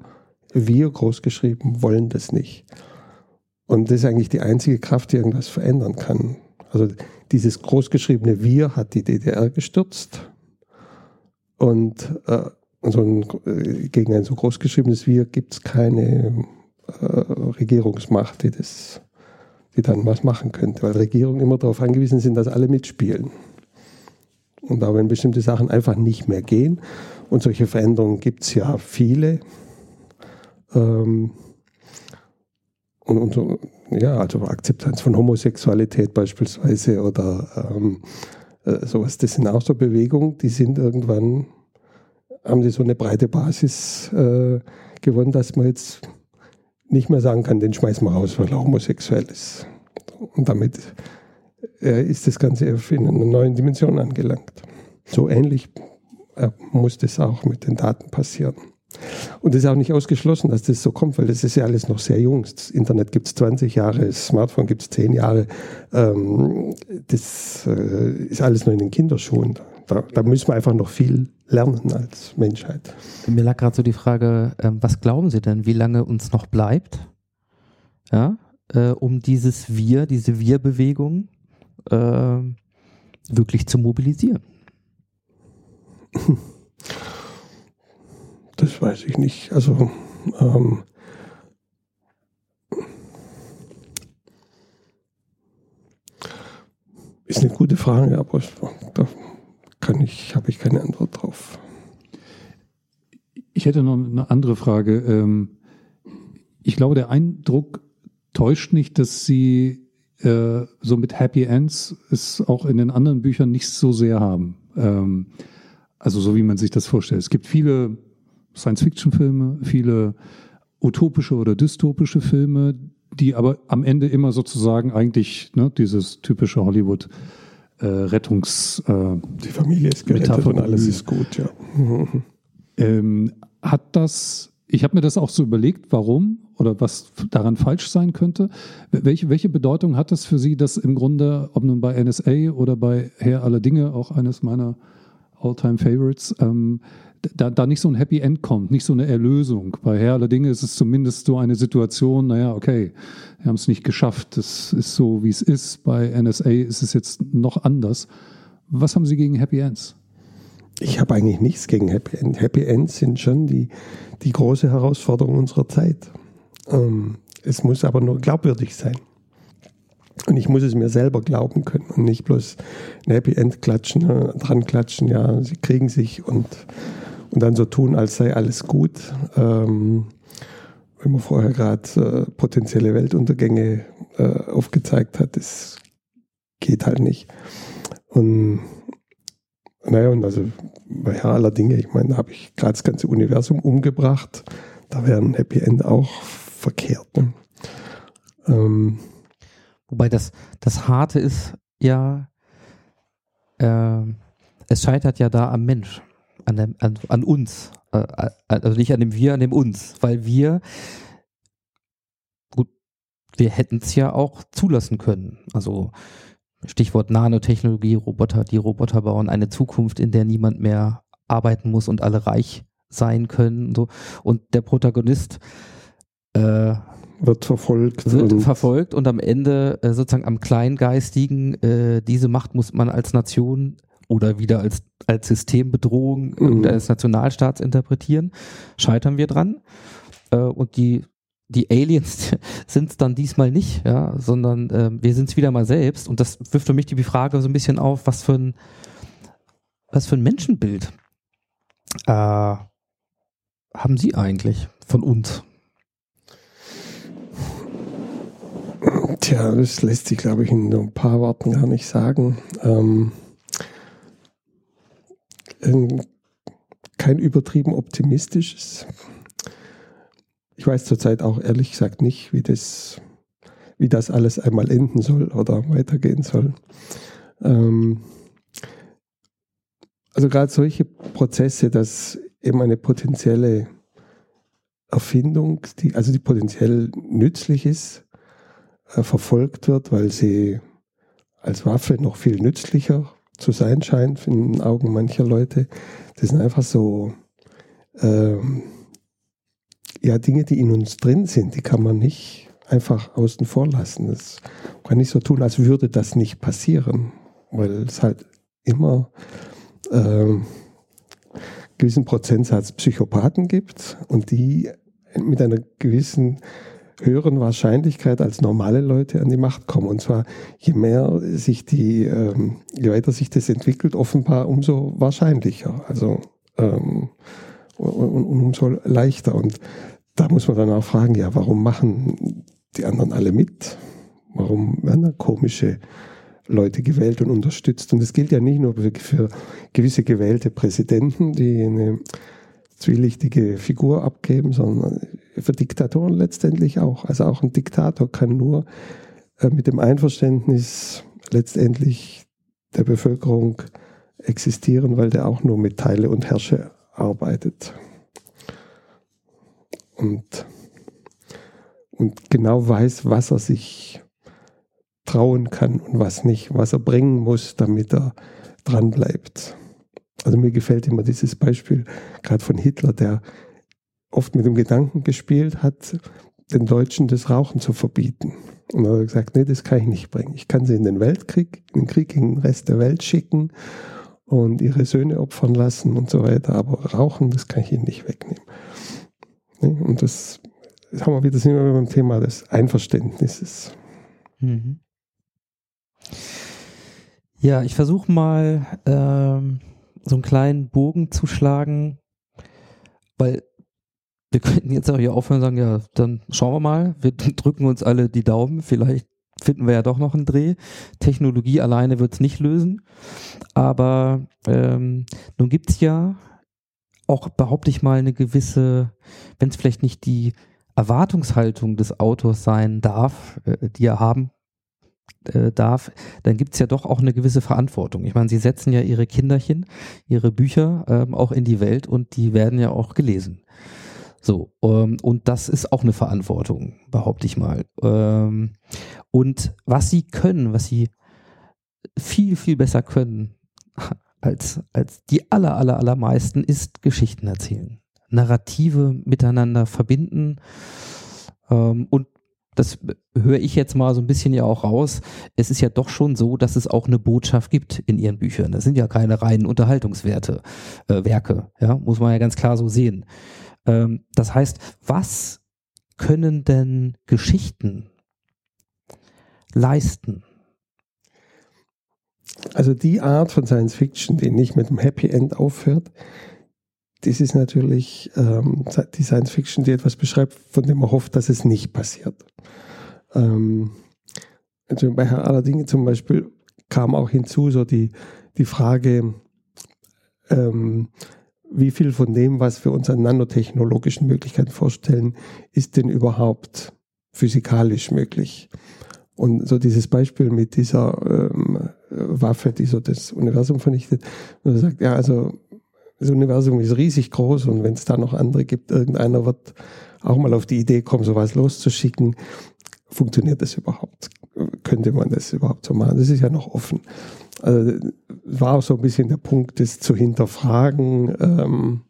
wir großgeschrieben wollen das nicht. Und das ist eigentlich die einzige Kraft, die irgendwas verändern kann. Also dieses großgeschriebene Wir hat die DDR gestürzt. Und äh, so ein, äh, gegen ein so großgeschriebenes Wir gibt es keine äh, Regierungsmacht, die das, die dann was machen könnte, weil Regierungen immer darauf angewiesen sind, dass alle mitspielen. Und da wenn bestimmte Sachen einfach nicht mehr gehen, und solche Veränderungen gibt es ja viele, ähm, und, und ja, also Akzeptanz von Homosexualität beispielsweise oder ähm, äh, sowas, das sind auch so Bewegungen, die sind irgendwann haben sie so eine breite Basis äh, gewonnen, dass man jetzt nicht mehr sagen kann, den schmeißen wir raus, weil er homosexuell ist. Und damit äh, ist das Ganze in einer neuen Dimension angelangt. So ähnlich äh, muss das auch mit den Daten passieren. Und es ist auch nicht ausgeschlossen, dass das so kommt, weil das ist ja alles noch sehr jung. Das Internet gibt es 20 Jahre, das Smartphone gibt es 10 Jahre. Ähm, das äh, ist alles nur in den Kinderschuhen. Da, da müssen wir einfach noch viel lernen als Menschheit. Mir lag gerade so die Frage, äh, was glauben Sie denn, wie lange uns noch bleibt, ja, äh, um dieses Wir, diese Wir-Bewegung äh, wirklich zu mobilisieren? Das weiß ich nicht. Also ähm, ist eine gute Frage, aber da kann ich, habe ich keine Antwort drauf. Ich hätte noch eine andere Frage. Ähm, ich glaube, der Eindruck täuscht nicht, dass Sie äh, so mit Happy Ends es auch in den anderen Büchern nicht so sehr haben. Ähm, also so wie man sich das vorstellt. Es gibt viele Science-Fiction-Filme, viele utopische oder dystopische Filme, die aber am Ende immer sozusagen eigentlich ne, dieses typische Hollywood äh, Rettungs äh, Die Familie ist gerettet Metapher und alles ist gut, ja. Ähm, hat das, ich habe mir das auch so überlegt, warum oder was daran falsch sein könnte. Welche, welche Bedeutung hat das für Sie, dass im Grunde, ob nun bei NSA oder bei Herr aller Dinge, auch eines meiner All-Time Favorites, ähm, da, da nicht so ein Happy End kommt, nicht so eine Erlösung. Bei Herr aller Dinge ist es zumindest so eine Situation, naja, okay, wir haben es nicht geschafft, das ist so, wie es ist. Bei NSA ist es jetzt noch anders. Was haben Sie gegen Happy Ends? Ich habe eigentlich nichts gegen Happy End. Happy Ends sind schon die, die große Herausforderung unserer Zeit. Ähm, es muss aber nur glaubwürdig sein. Und ich muss es mir selber glauben können und nicht bloß ein Happy End klatschen, äh, dran klatschen, ja, sie kriegen sich und, und dann so tun, als sei alles gut. Ähm, wenn man vorher gerade äh, potenzielle Weltuntergänge äh, aufgezeigt hat, das geht halt nicht. Und naja, und also bei Herr aller Dinge, ich meine, da habe ich gerade das ganze Universum umgebracht. Da wäre ein Happy End auch verkehrt. Ne? Ähm, Wobei das, das Harte ist ja, ähm, es scheitert ja da am Mensch, an, dem, an, an uns. Äh, also nicht an dem Wir, an dem uns. Weil wir, gut, wir hätten es ja auch zulassen können. Also Stichwort Nanotechnologie, Roboter, die Roboter bauen eine Zukunft, in der niemand mehr arbeiten muss und alle reich sein können. Und, so. und der Protagonist äh, wird verfolgt. wird und verfolgt und am Ende äh, sozusagen am Kleingeistigen, äh, diese Macht muss man als Nation oder wieder als, als Systembedrohung Mhm. eines Nationalstaats interpretieren. Scheitern wir dran. Äh, und die, die Aliens sind es dann diesmal nicht, ja, sondern äh, wir sind es wieder mal selbst. Und das wirft für mich die Frage so ein bisschen auf, was für ein, was für ein Menschenbild äh, haben Sie eigentlich von uns? Tja, das lässt sich, glaube ich, in ein paar Worten gar nicht sagen. Ähm, kein übertrieben optimistisches. Ich weiß zurzeit auch ehrlich gesagt nicht, wie das, wie das alles einmal enden soll oder weitergehen soll. Ähm, also gerade solche Prozesse, dass eben eine potenzielle Erfindung, die, also die potenziell nützlich ist, äh, verfolgt wird, weil sie als Waffe noch viel nützlicher zu sein scheint in den Augen mancher Leute. Das sind einfach so ähm, ja, Dinge, die in uns drin sind, die kann man nicht einfach außen vor lassen. Das kann nicht so tun, als würde das nicht passieren, weil es halt immer ähm, gewissen Prozentsatz Psychopathen gibt und die mit einer gewissen höheren Wahrscheinlichkeit als normale Leute an die Macht kommen. Und zwar je mehr sich die, ähm, je weiter sich das entwickelt, offenbar umso wahrscheinlicher. Also ähm, und, und, umso leichter. Und da muss man dann auch fragen, ja, warum machen die anderen alle mit? Warum werden da komische Leute gewählt und unterstützt? Und das gilt ja nicht nur für gewisse gewählte Präsidenten, die eine zwielichtige Figur abgeben, sondern für Diktatoren letztendlich auch. Also auch ein Diktator kann nur äh, mit dem Einverständnis letztendlich der Bevölkerung existieren, weil der auch nur mit Teile und Herrsche arbeitet. Und, und genau weiß, was er sich trauen kann und was nicht, was er bringen muss, damit er dran bleibt. Also mir gefällt immer dieses Beispiel gerade von Hitler, der oft mit dem Gedanken gespielt hat, den Deutschen das Rauchen zu verbieten. Und er hat gesagt, nee, das kann ich nicht bringen. Ich kann sie in den Weltkrieg, in den Krieg gegen den Rest der Welt schicken und ihre Söhne opfern lassen und so weiter, aber Rauchen, das kann ich ihnen nicht wegnehmen. Ne? Und das, das haben wir wieder, sind wir beim Thema des Einverständnisses. Mhm. Ja, ich versuche mal ähm, so einen kleinen Bogen zu schlagen, weil wir könnten jetzt auch hier aufhören und sagen, ja, dann schauen wir mal, wir drücken uns alle die Daumen, vielleicht finden wir ja doch noch einen Dreh. Technologie alleine wird es nicht lösen, aber ähm, nun gibt es ja auch, behaupte ich mal, eine gewisse, wenn es vielleicht nicht die Erwartungshaltung des Autors sein darf, äh, die er haben äh, darf, dann gibt es ja doch auch eine gewisse Verantwortung. Ich meine, sie setzen ja ihre Kinderchen, ihre Bücher ähm, auch in die Welt und die werden ja auch gelesen. So, ähm, und das ist auch eine Verantwortung, behaupte ich mal. Ähm, und was sie können, was sie viel, viel besser können als, als die aller, aller, allermeisten, ist Geschichten erzählen. Narrative miteinander verbinden ähm, und das höre ich jetzt mal so ein bisschen ja auch raus, es ist ja doch schon so, dass es auch eine Botschaft gibt in ihren Büchern. Das sind ja keine reinen Unterhaltungswerte, äh, Werke, ja, muss man ja ganz klar so sehen. Ähm, das heißt, was können denn Geschichten leisten? Also die Art von Science Fiction, die nicht mit einem Happy End aufhört, das ist natürlich ähm, die Science Fiction, die etwas beschreibt, von dem man hofft, dass es nicht passiert. Ähm, also bei Herr aller Dinge zum Beispiel kam auch hinzu so die, die Frage, ähm, wie viel von dem, was wir uns an nanotechnologischen Möglichkeiten vorstellen, ist denn überhaupt physikalisch möglich? Und so dieses Beispiel mit dieser ähm, Waffe, die so das Universum vernichtet, und er sagt, ja, also das Universum ist riesig groß und wenn es da noch andere gibt, irgendeiner wird auch mal auf die Idee kommen, sowas loszuschicken. Funktioniert das überhaupt? Könnte man das überhaupt so machen? Das ist ja noch offen. Also war auch so ein bisschen der Punkt, das zu hinterfragen, ähm,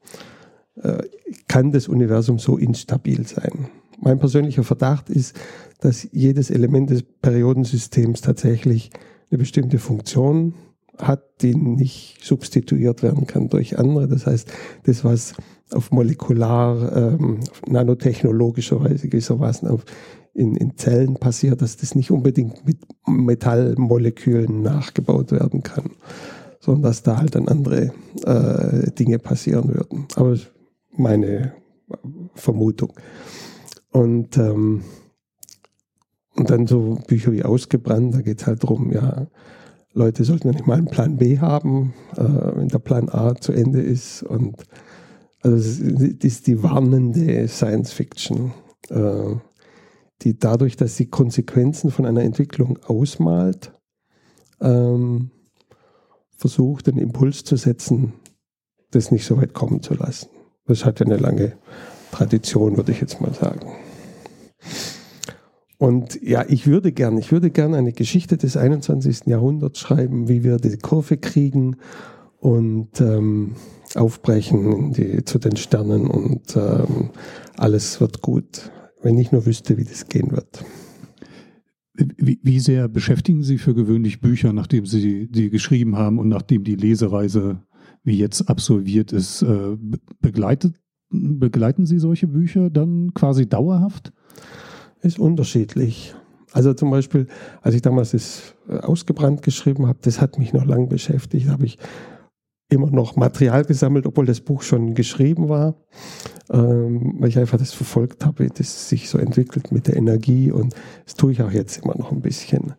äh, kann das Universum so instabil sein? Mein persönlicher Verdacht ist, dass jedes Element des Periodensystems tatsächlich eine bestimmte Funktion hat, die nicht substituiert werden kann durch andere. Das heißt, das, was auf molekular, ähm, nanotechnologischer Weise gewissermaßen auf, in, in Zellen passiert, dass das nicht unbedingt mit Metallmolekülen nachgebaut werden kann, sondern dass da halt dann andere äh, Dinge passieren würden. Aber meine Vermutung. Und, ähm, und dann so Bücher wie Ausgebrannt, da geht es halt darum, ja, Leute sollten ja nicht mal einen Plan B haben, äh, wenn der Plan A zu Ende ist. Und also das ist die warnende Science Fiction, äh, die dadurch, dass sie Konsequenzen von einer Entwicklung ausmalt, ähm, versucht, einen Impuls zu setzen, das nicht so weit kommen zu lassen. Das hat ja eine lange Tradition, würde ich jetzt mal sagen. Und ja, ich würde gern, ich würde gern eine Geschichte des 21. Jahrhunderts schreiben, wie wir die Kurve kriegen und ähm, aufbrechen die, zu den Sternen und ähm, alles wird gut, wenn ich nur wüsste, wie das gehen wird. Wie, wie sehr beschäftigen Sie für gewöhnlich Bücher, nachdem Sie die geschrieben haben und nachdem die Lesereise wie jetzt absolviert ist? Äh, begleitet, begleiten Sie solche Bücher dann quasi dauerhaft? ist unterschiedlich. Also zum Beispiel, als ich damals das äh, ausgebrannt geschrieben habe, das hat mich noch lange beschäftigt. Da habe ich immer noch Material gesammelt, obwohl das Buch schon geschrieben war, ähm, weil ich einfach das verfolgt habe, wie das sich so entwickelt mit der Energie und das tue ich auch jetzt immer noch ein bisschen.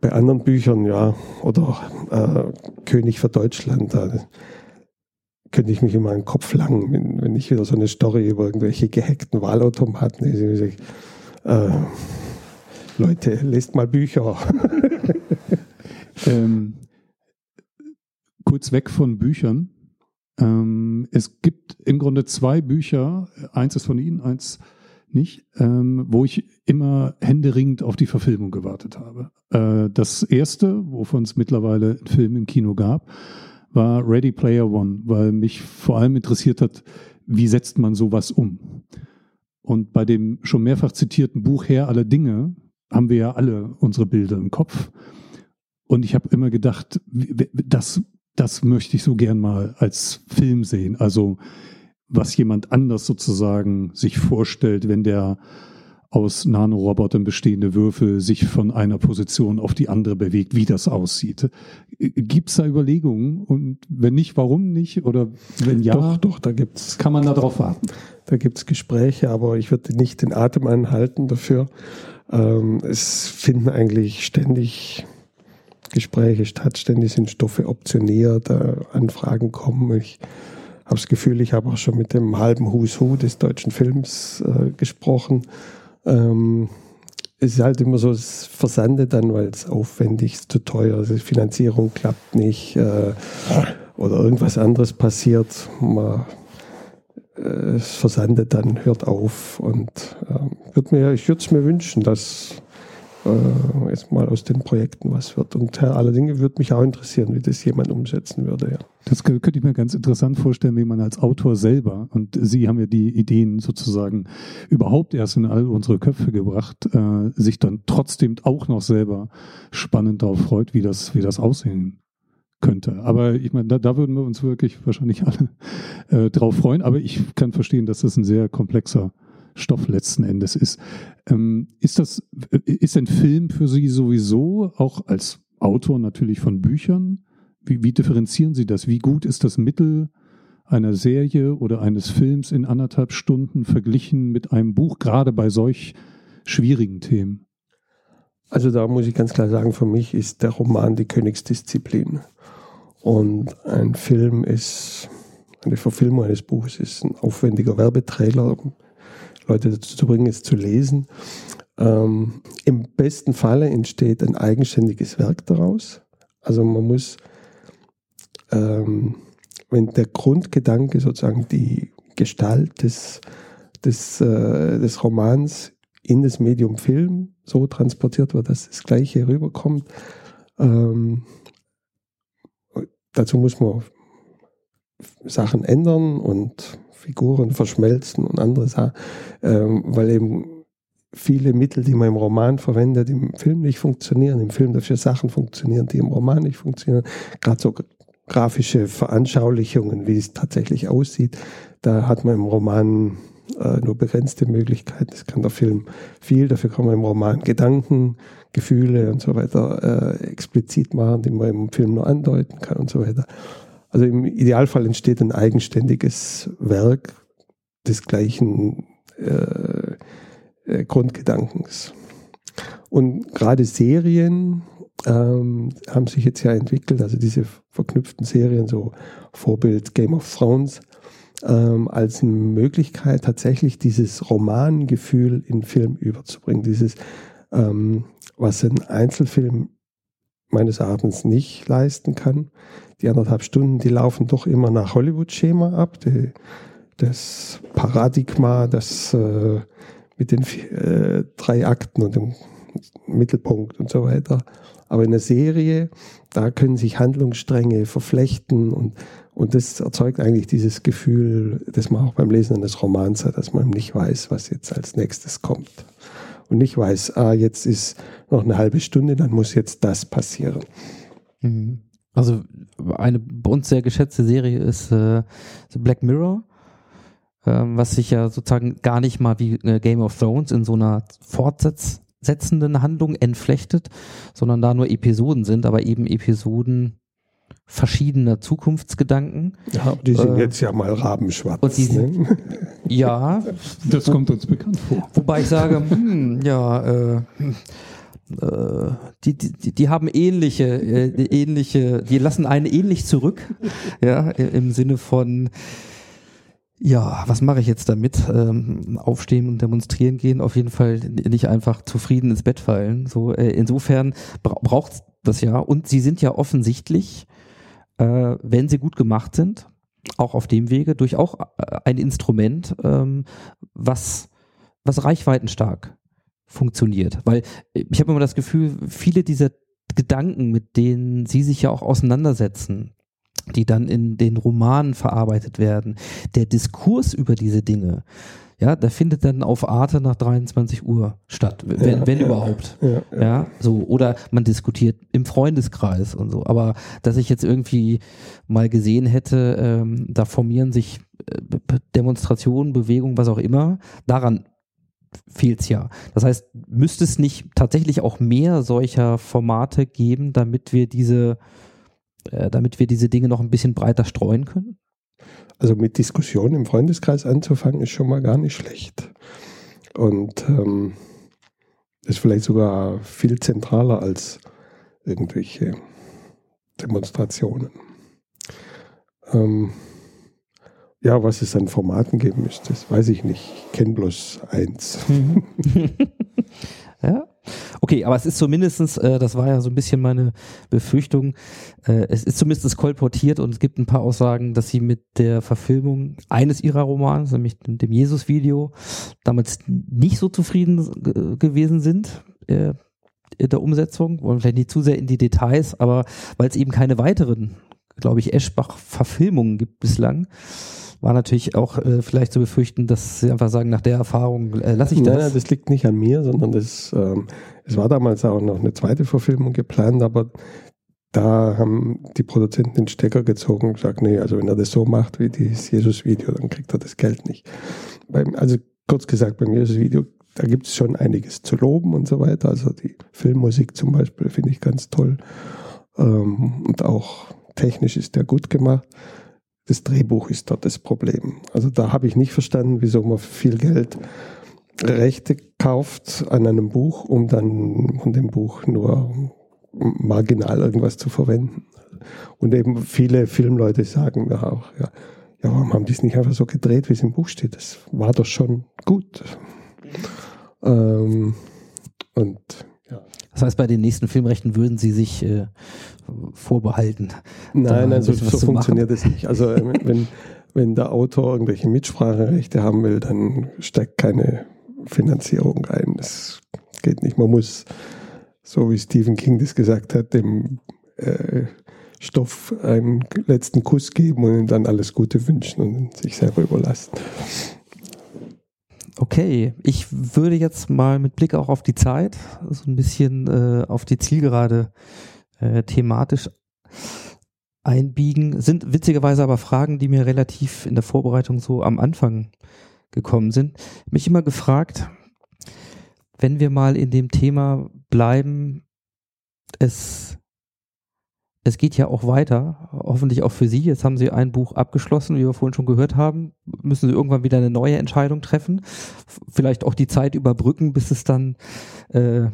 Bei anderen Büchern, ja, oder äh, König für Deutschland, da könnte ich mich immer einen Kopf langen, wenn, wenn ich wieder so eine Story über irgendwelche gehackten Wahlautomaten lese. Äh, Leute, lest mal Bücher. ähm, kurz weg von Büchern. Ähm, es gibt im Grunde zwei Bücher, eins ist von Ihnen, eins nicht, ähm, wo ich immer händeringend auf die Verfilmung gewartet habe. Äh, das erste, wovon es mittlerweile einen Film im Kino gab, war Ready Player One, weil mich vor allem interessiert hat, wie setzt man sowas um? Und bei dem schon mehrfach zitierten Buch Herr aller Dinge haben wir ja alle unsere Bilder im Kopf. Und ich habe immer gedacht, das, das möchte ich so gern mal als Film sehen. Also was jemand anders sozusagen sich vorstellt, wenn der aus Nanorobotern bestehende Würfel sich von einer Position auf die andere bewegt, wie das aussieht. Gibt es da Überlegungen? Und wenn nicht, warum nicht? Oder wenn ja, doch, doch, da gibt's, kann man da drauf warten. Da gibt es Gespräche, aber ich würde nicht den Atem anhalten dafür. Ähm, es finden eigentlich ständig Gespräche statt, ständig sind Stoffe optioniert, äh, Anfragen kommen. Ich habe das Gefühl, ich habe auch schon mit dem halben Who's Who des deutschen Films äh, gesprochen. Ähm, es ist halt immer so, es versandet dann, weil es aufwendig ist, zu teuer, also die Finanzierung klappt nicht äh, oder irgendwas anderes passiert. Man, äh, es versandet dann, hört auf und äh, würd mir, ich würde es mir wünschen, dass äh, jetzt mal aus den Projekten was wird. Und Herr Allerdings würde mich auch interessieren, wie das jemand umsetzen würde. Ja. Das könnte ich mir ganz interessant vorstellen, wie man als Autor selber, und Sie haben ja die Ideen sozusagen überhaupt erst in all unsere Köpfe gebracht, äh, sich dann trotzdem auch noch selber spannend darauf freut, wie das, wie das aussehen könnte. Aber ich meine, da, da würden wir uns wirklich wahrscheinlich alle äh, drauf freuen. Aber ich kann verstehen, dass das ein sehr komplexer Stoff letzten Endes ist. Ähm, ist das, ist ein Film für Sie sowieso auch als Autor natürlich von Büchern? Wie, wie differenzieren Sie das? Wie gut ist das Mittel einer Serie oder eines Films in anderthalb Stunden verglichen mit einem Buch, gerade bei solch schwierigen Themen? Also da muss ich ganz klar sagen, für mich ist der Roman die Königsdisziplin. Und ein Film ist, eine Verfilmung eines Buches ist ein aufwendiger Werbetrailer, Leute dazu zu bringen, es zu lesen. Ähm, Im besten Falle entsteht ein eigenständiges Werk daraus. Also man muss, ähm, wenn der Grundgedanke sozusagen die Gestalt des, des, äh, des Romans in das Medium Film so transportiert wird, dass das Gleiche rüberkommt, ähm, dazu muss man Sachen ändern und Figuren verschmelzen und andere Sachen, ähm, weil eben viele Mittel, die man im Roman verwendet, im Film nicht funktionieren. Im Film dafür Sachen funktionieren, die im Roman nicht funktionieren. Gerade so grafische Veranschaulichungen, wie es tatsächlich aussieht, da hat man im Roman äh, nur begrenzte Möglichkeiten. Das kann der Film viel, dafür kann man im Roman Gedanken, Gefühle und so weiter äh, explizit machen, die man im Film nur andeuten kann und so weiter. Also im Idealfall entsteht ein eigenständiges Werk des gleichen äh, äh, Grundgedankens. Und gerade Serien ähm, haben sich jetzt ja entwickelt, also diese verknüpften Serien, so Vorbild Game of Thrones, ähm, als Möglichkeit tatsächlich dieses Romangefühl in Film überzubringen. Dieses, ähm, was ein Einzelfilm meines Erachtens nicht leisten kann. Die anderthalb Stunden, die laufen doch immer nach Hollywood-Schema ab. Die, das Paradigma, das äh, mit den äh, drei Akten und dem Mittelpunkt und so weiter. Aber in der Serie, da können sich Handlungsstränge verflechten und, und das erzeugt eigentlich dieses Gefühl, das man auch beim Lesen eines Romans hat, dass man nicht weiß, was jetzt als nächstes kommt und nicht weiß, ah, jetzt ist noch eine halbe Stunde, dann muss jetzt das passieren. Mhm. Also eine bei uns sehr geschätzte Serie ist äh, Black Mirror, ähm, was sich ja sozusagen gar nicht mal wie äh, Game of Thrones in so einer fortsetzenden Handlung entflechtet, sondern da nur Episoden sind, aber eben Episoden verschiedener Zukunftsgedanken. Ja, die sind äh, jetzt ja mal rabenschwarz. Und die, ne? Ja. Das kommt uns bekannt vor. Wobei ich sage, hm, ja, äh, äh, die, die, die haben ähnliche, äh, ähnliche, die lassen einen ähnlich zurück, ja, im Sinne von, ja, was mache ich jetzt damit? Ähm, aufstehen und demonstrieren gehen, auf jeden Fall nicht einfach zufrieden ins Bett fallen. So, äh, insofern bra braucht das ja. Und sie sind ja offensichtlich äh, wenn sie gut gemacht sind, auch auf dem Wege, durch auch äh, ein Instrument, ähm, was, was reichweitenstark funktioniert. Weil äh, ich habe immer das Gefühl, viele dieser Gedanken, mit denen sie sich ja auch auseinandersetzen, die dann in den Romanen verarbeitet werden, der Diskurs über diese Dinge, ja, der findet dann auf Arte nach 23 Uhr statt, wenn, ja, wenn ja, überhaupt. Ja, ja, so. Oder man diskutiert im Freundeskreis und so. Aber dass ich jetzt irgendwie mal gesehen hätte, ähm, da formieren sich äh, Demonstrationen, Bewegungen, was auch immer, daran fehlt's ja. Das heißt, müsste es nicht tatsächlich auch mehr solcher Formate geben, damit wir diese, äh, damit wir diese Dinge noch ein bisschen breiter streuen können? Also mit Diskussionen im Freundeskreis anzufangen, ist schon mal gar nicht schlecht. Und ähm, ist vielleicht sogar viel zentraler als irgendwelche Demonstrationen. Ähm, ja, was es an Formaten geben müsste, das weiß ich nicht. Ich kenne bloß eins. Ja. Okay, aber es ist zumindestens, äh, das war ja so ein bisschen meine Befürchtung, äh, es ist zumindest kolportiert und es gibt ein paar Aussagen, dass sie mit der Verfilmung eines ihrer Romans, nämlich dem, Jesus-Video, damals nicht so zufrieden ge- gewesen sind äh, in der Umsetzung. Wollen vielleicht nicht zu sehr in die Details, aber weil es eben keine weiteren, glaube ich, Eschbach-Verfilmungen gibt bislang, war natürlich auch äh, vielleicht zu befürchten, dass sie einfach sagen, nach der Erfahrung äh, lasse ich Nein, das. nein, das liegt nicht an mir, sondern das, ähm, es war damals auch noch eine zweite Verfilmung geplant, aber da haben die Produzenten den Stecker gezogen und gesagt, nee, also wenn er das so macht wie dieses Jesus-Video, dann kriegt er das Geld nicht. Beim, also kurz gesagt, beim Jesus-Video, da gibt es schon einiges zu loben und so weiter. Also die Filmmusik zum Beispiel finde ich ganz toll. Ähm, und auch technisch ist der gut gemacht. Das Drehbuch ist dort das Problem. Also da habe ich nicht verstanden, wieso man viel Geld Rechte kauft an einem Buch, um dann von dem Buch nur marginal irgendwas zu verwenden. Und eben viele Filmleute sagen mir auch, ja, ja, warum haben die es nicht einfach so gedreht, wie es im Buch steht? Das war doch schon gut. Ähm, und. Das heißt, bei den nächsten Filmrechten würden Sie sich äh, vorbehalten. Nein, ein bisschen was so zu funktioniert es nicht. Also äh, wenn, wenn der Autor irgendwelche Mitspracherechte haben will, dann steckt keine Finanzierung ein. Das geht nicht. Man muss, so wie Stephen King das gesagt hat, dem äh, Stoff einen letzten Kuss geben und ihm dann alles Gute wünschen und sich selber überlassen. Okay, ich würde jetzt mal mit Blick auch auf die Zeit so ein bisschen äh, auf die Zielgerade äh, thematisch einbiegen. Sind witzigerweise aber Fragen, die mir relativ in der Vorbereitung so am Anfang gekommen sind. Mich immer gefragt, wenn wir mal in dem Thema bleiben, es es geht ja auch weiter, hoffentlich auch für Sie. Jetzt haben Sie ein Buch abgeschlossen, wie wir vorhin schon gehört haben. Müssen Sie irgendwann wieder eine neue Entscheidung treffen. Vielleicht auch die Zeit überbrücken, bis es dann äh,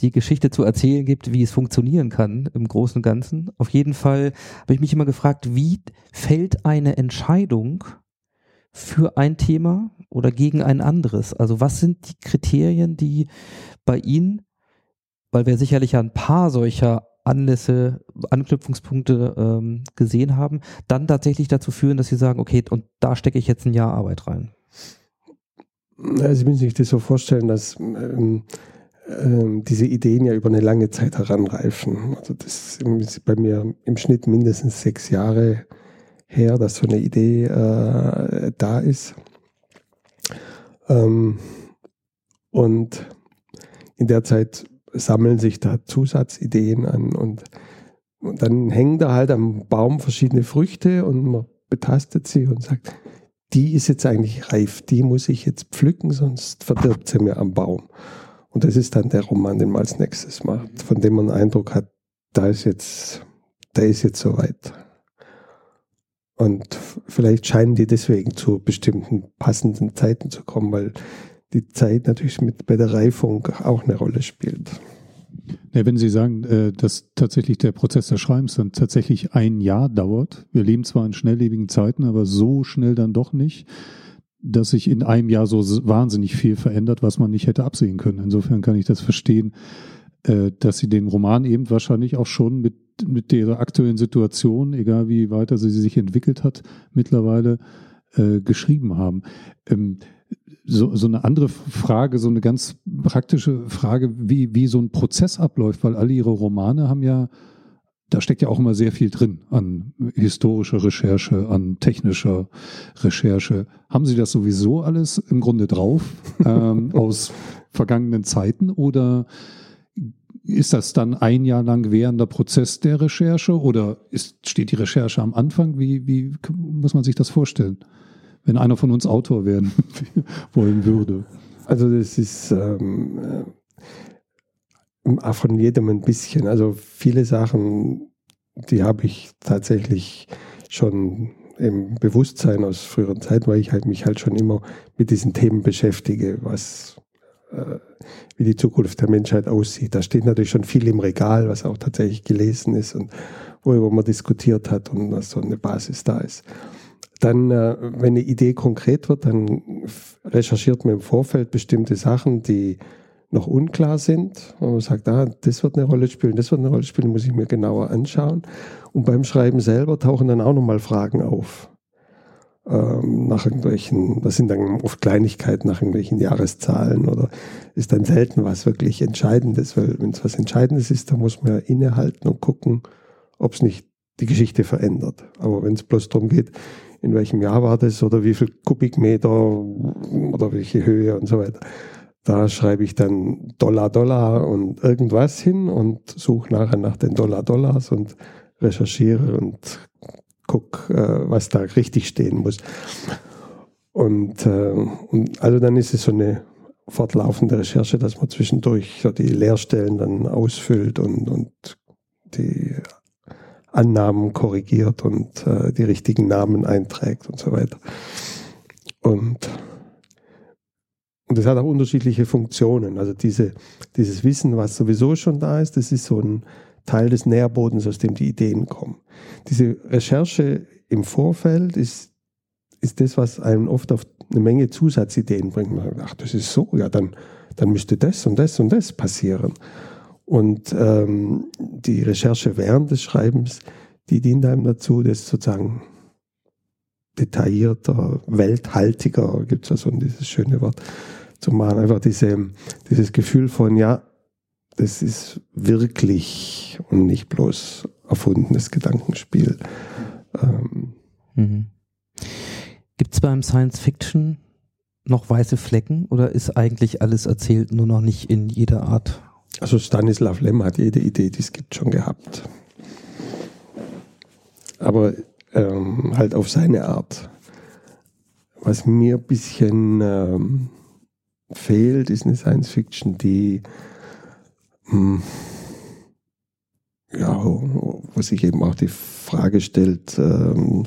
die Geschichte zu erzählen gibt, wie es funktionieren kann im Großen und Ganzen. Auf jeden Fall habe ich mich immer gefragt, wie fällt eine Entscheidung für ein Thema oder gegen ein anderes? Also was sind die Kriterien, die bei Ihnen, weil wir sicherlich ein paar solcher Anlässe, Anknüpfungspunkte ähm, gesehen haben, dann tatsächlich dazu führen, dass sie sagen, okay, und da stecke ich jetzt ein Jahr Arbeit rein. Also Sie müssen sich das so vorstellen, dass ähm, ähm, diese Ideen ja über eine lange Zeit heranreifen. Also das ist bei mir im Schnitt mindestens sechs Jahre her, dass so eine Idee äh, da ist. Ähm, und in der Zeit sammeln sich da Zusatzideen an und, und dann hängen da halt am Baum verschiedene Früchte und man betastet sie und sagt, die ist jetzt eigentlich reif, die muss ich jetzt pflücken, sonst verdirbt sie mir am Baum. Und das ist dann der Roman, den man als nächstes macht, von dem man den Eindruck hat, da ist jetzt, der ist jetzt soweit. Und vielleicht scheinen die deswegen zu bestimmten passenden Zeiten zu kommen, weil die Zeit natürlich mit bei der Reifung auch eine Rolle spielt. Ja, wenn Sie sagen, äh, dass tatsächlich der Prozess des Schreibens dann tatsächlich ein Jahr dauert, wir leben zwar in schnelllebigen Zeiten, aber so schnell dann doch nicht, dass sich in einem Jahr so wahnsinnig viel verändert, was man nicht hätte absehen können. Insofern kann ich das verstehen, äh, dass Sie den Roman eben wahrscheinlich auch schon mit, mit der aktuellen Situation, egal wie weiter sie sich entwickelt hat, mittlerweile äh, geschrieben haben. So, so eine andere Frage, so eine ganz praktische Frage, wie, wie so ein Prozess abläuft, weil alle ihre Romane haben ja, da steckt ja auch immer sehr viel drin an historischer Recherche, an technischer Recherche. Haben Sie das sowieso alles im Grunde drauf ähm, aus vergangenen Zeiten oder ist das dann ein Jahr lang währender Prozess der Recherche oder ist, steht die Recherche am Anfang? Wie, wie muss man sich das vorstellen? Wenn einer von uns Autor werden wollen würde. Also das ist ähm, äh, von jedem ein bisschen. Also viele Sachen, die habe ich tatsächlich schon im Bewusstsein aus früheren Zeiten, weil ich halt mich halt schon immer mit diesen Themen beschäftige, was äh, wie die Zukunft der Menschheit aussieht. Da steht natürlich schon viel im Regal, was auch tatsächlich gelesen ist und worüber man diskutiert hat und was so eine Basis da ist. Dann, äh, wenn eine Idee konkret wird, dann recherchiert man im Vorfeld bestimmte Sachen, die noch unklar sind. Und man sagt, ah, das wird eine Rolle spielen, das wird eine Rolle spielen, muss ich mir genauer anschauen. Und beim Schreiben selber tauchen dann auch nochmal Fragen auf. Ähm, nach irgendwelchen, das sind dann oft Kleinigkeiten nach irgendwelchen Jahreszahlen oder ist dann selten was wirklich Entscheidendes, weil wenn es was Entscheidendes ist, dann muss man ja innehalten und gucken, ob es nicht die Geschichte verändert. Aber wenn es bloß darum geht, in welchem Jahr war das oder wie viel Kubikmeter oder welche Höhe und so weiter, da schreibe ich dann Dollar, Dollar und irgendwas hin und suche nachher nach den Dollar, Dollars und recherchiere und gucke, äh, was da richtig stehen muss. Und, äh, und also dann ist es so eine fortlaufende Recherche, dass man zwischendurch so die Leerstellen dann ausfüllt und, und die Annahmen korrigiert und äh, die richtigen Namen einträgt und so weiter. Und und das hat auch unterschiedliche Funktionen. Also diese, dieses Wissen, was sowieso schon da ist, das ist so ein Teil des Nährbodens, aus dem die Ideen kommen. Diese Recherche im Vorfeld ist, ist das, was einem oft auf eine Menge Zusatzideen bringt. Man sagt, ach, das ist so, ja, dann, dann müsste das und das und das passieren. Und ähm, die Recherche während des Schreibens, die dient einem dazu, das sozusagen detaillierter, welthaltiger, gibt es ja so dieses schöne Wort, zu machen. Einfach diese, dieses Gefühl von, ja, das ist wirklich und nicht bloß erfundenes Gedankenspiel. Ähm. Mhm. Gibt es beim Science Fiction noch weiße Flecken oder ist eigentlich alles erzählt, nur noch nicht in jeder Art? Also Stanislav Lem hat jede Idee, die es gibt, schon gehabt. Aber ähm, halt auf seine Art. Was mir ein bisschen ähm, fehlt, ist eine Science Fiction, die mh, hm, ja, wo sich eben auch die Frage stellt, ähm,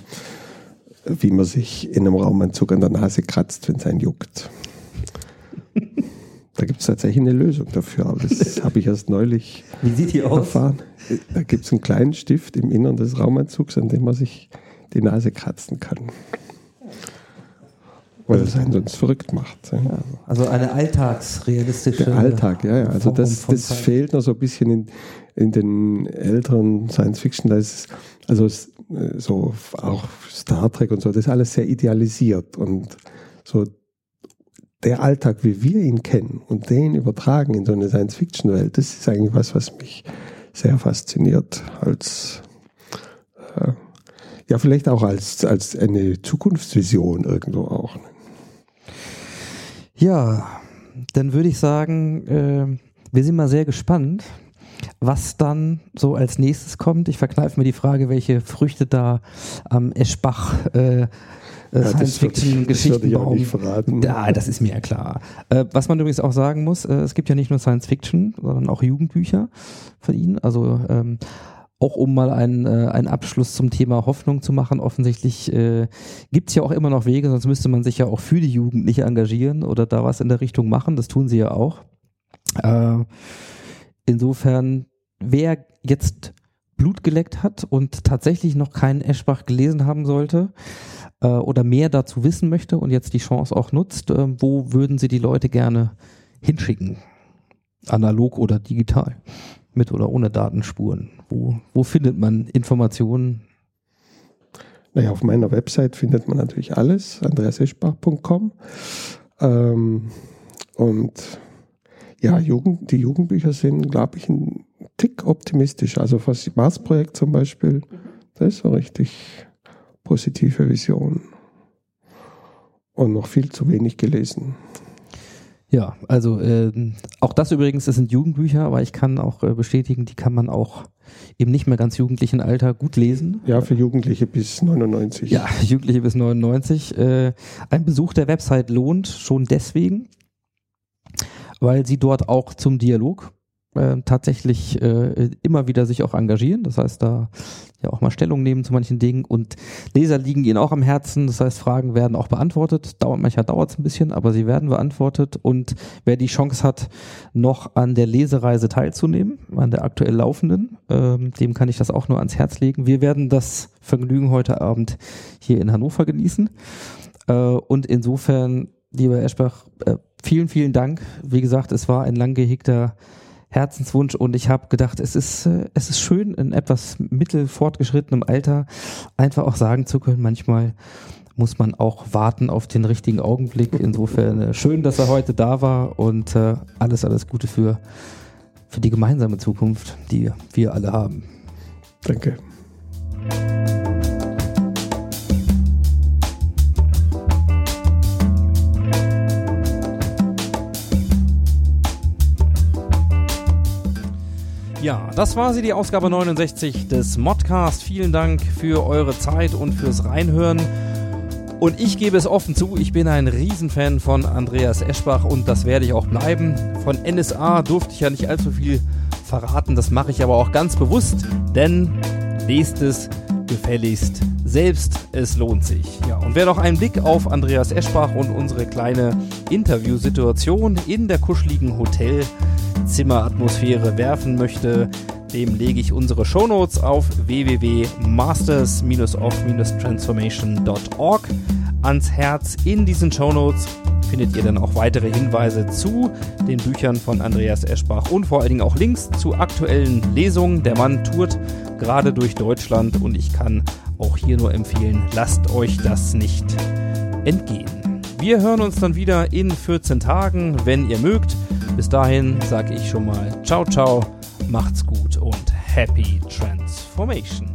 wie man sich in einem Raumanzug an der Nase kratzt, wenn es einen juckt. Da gibt es tatsächlich eine Lösung dafür, aber das habe ich erst neulich Wie sieht die erfahren. Da gibt es einen kleinen Stift im Innern des Raumanzugs, an dem man sich die Nase kratzen kann. Weil es einen sonst verrückt macht. Ja. Also eine alltagsrealistische. Der Alltag, ja, ja. Also das, das fehlt noch so ein bisschen in, in den älteren Science Fiction. Da ist also so auch Star Trek und so, das ist alles sehr idealisiert und so der Alltag, wie wir ihn kennen und den übertragen in so eine Science Fiction Welt, das ist eigentlich was, was mich sehr fasziniert als äh, ja, vielleicht auch als, als eine Zukunftsvision irgendwo auch. Ja, dann würde ich sagen, äh, wir sind mal sehr gespannt, was dann so als nächstes kommt. Ich verkneife mir die Frage, welche Früchte da am Eschbach äh ja, Science-Fiction-Geschichten bauen. Ja, das ist mir ja klar. Äh, was man übrigens auch sagen muss, äh, es gibt ja nicht nur Science-Fiction, sondern auch Jugendbücher von Ihnen. Also ähm, auch um mal einen, äh, einen Abschluss zum Thema Hoffnung zu machen. Offensichtlich äh, gibt es ja auch immer noch Wege, sonst müsste man sich ja auch für die Jugend nicht engagieren oder da was in der Richtung machen. Das tun sie ja auch. Äh, insofern, wer jetzt Blut geleckt hat und tatsächlich noch keinen Eschbach gelesen haben sollte äh, oder mehr dazu wissen möchte und jetzt die Chance auch nutzt, äh, wo würden Sie die Leute gerne hinschicken? Analog oder digital? Mit oder ohne Datenspuren? Wo, wo findet man Informationen? Naja, auf meiner Website findet man natürlich alles, andreaseschbach.com. Ähm, und ja, Jugend, die Jugendbücher sind, glaube ich, ein Tick optimistisch. Also das Mars-Projekt zum Beispiel, das ist eine richtig positive Vision. Und noch viel zu wenig gelesen. Ja, also äh, auch das übrigens, das sind Jugendbücher, aber ich kann auch äh, bestätigen, die kann man auch im nicht mehr ganz jugendlichen Alter gut lesen. Ja, für Jugendliche bis 99. Ja, Jugendliche bis 99. Äh, ein Besuch der Website lohnt schon deswegen, weil sie dort auch zum Dialog äh, tatsächlich äh, immer wieder sich auch engagieren. Das heißt, da ja auch mal Stellung nehmen zu manchen Dingen und Leser liegen ihnen auch am Herzen. Das heißt, Fragen werden auch beantwortet. Dauert manchmal dauert es ein bisschen, aber sie werden beantwortet. Und wer die Chance hat, noch an der Lesereise teilzunehmen, an der aktuell laufenden, ähm, dem kann ich das auch nur ans Herz legen. Wir werden das Vergnügen heute Abend hier in Hannover genießen. Äh, und insofern, lieber Eschbach, äh, vielen, vielen Dank. Wie gesagt, es war ein lang gehegter Herzenswunsch und ich habe gedacht, es ist, äh, es ist schön, in etwas mittelfortgeschrittenem Alter einfach auch sagen zu können, manchmal muss man auch warten auf den richtigen Augenblick. Insofern äh, schön, dass er heute da war und äh, alles, alles Gute für, für die gemeinsame Zukunft, die wir alle haben. Danke. Das war sie, die Ausgabe 69 des Modcast. Vielen Dank für eure Zeit und fürs Reinhören. Und ich gebe es offen zu, ich bin ein Riesenfan von Andreas Eschbach und das werde ich auch bleiben. Von NSA durfte ich ja nicht allzu viel verraten, das mache ich aber auch ganz bewusst, denn lest es gefälligst selbst, es lohnt sich. Ja, und wer noch einen Blick auf Andreas Eschbach und unsere kleine Interviewsituation in der kuscheligen Hotelzimmeratmosphäre werfen möchte, dem lege ich unsere Shownotes auf www.masters-of-transformation.org ans Herz. In diesen Shownotes findet ihr dann auch weitere Hinweise zu den Büchern von Andreas Eschbach und vor allen Dingen auch Links zu aktuellen Lesungen. Der Mann tourt gerade durch Deutschland und ich kann auch hier nur empfehlen, lasst euch das nicht entgehen. Wir hören uns dann wieder in 14 Tagen, wenn ihr mögt. Bis dahin sage ich schon mal ciao ciao, macht's gut und happy transformation.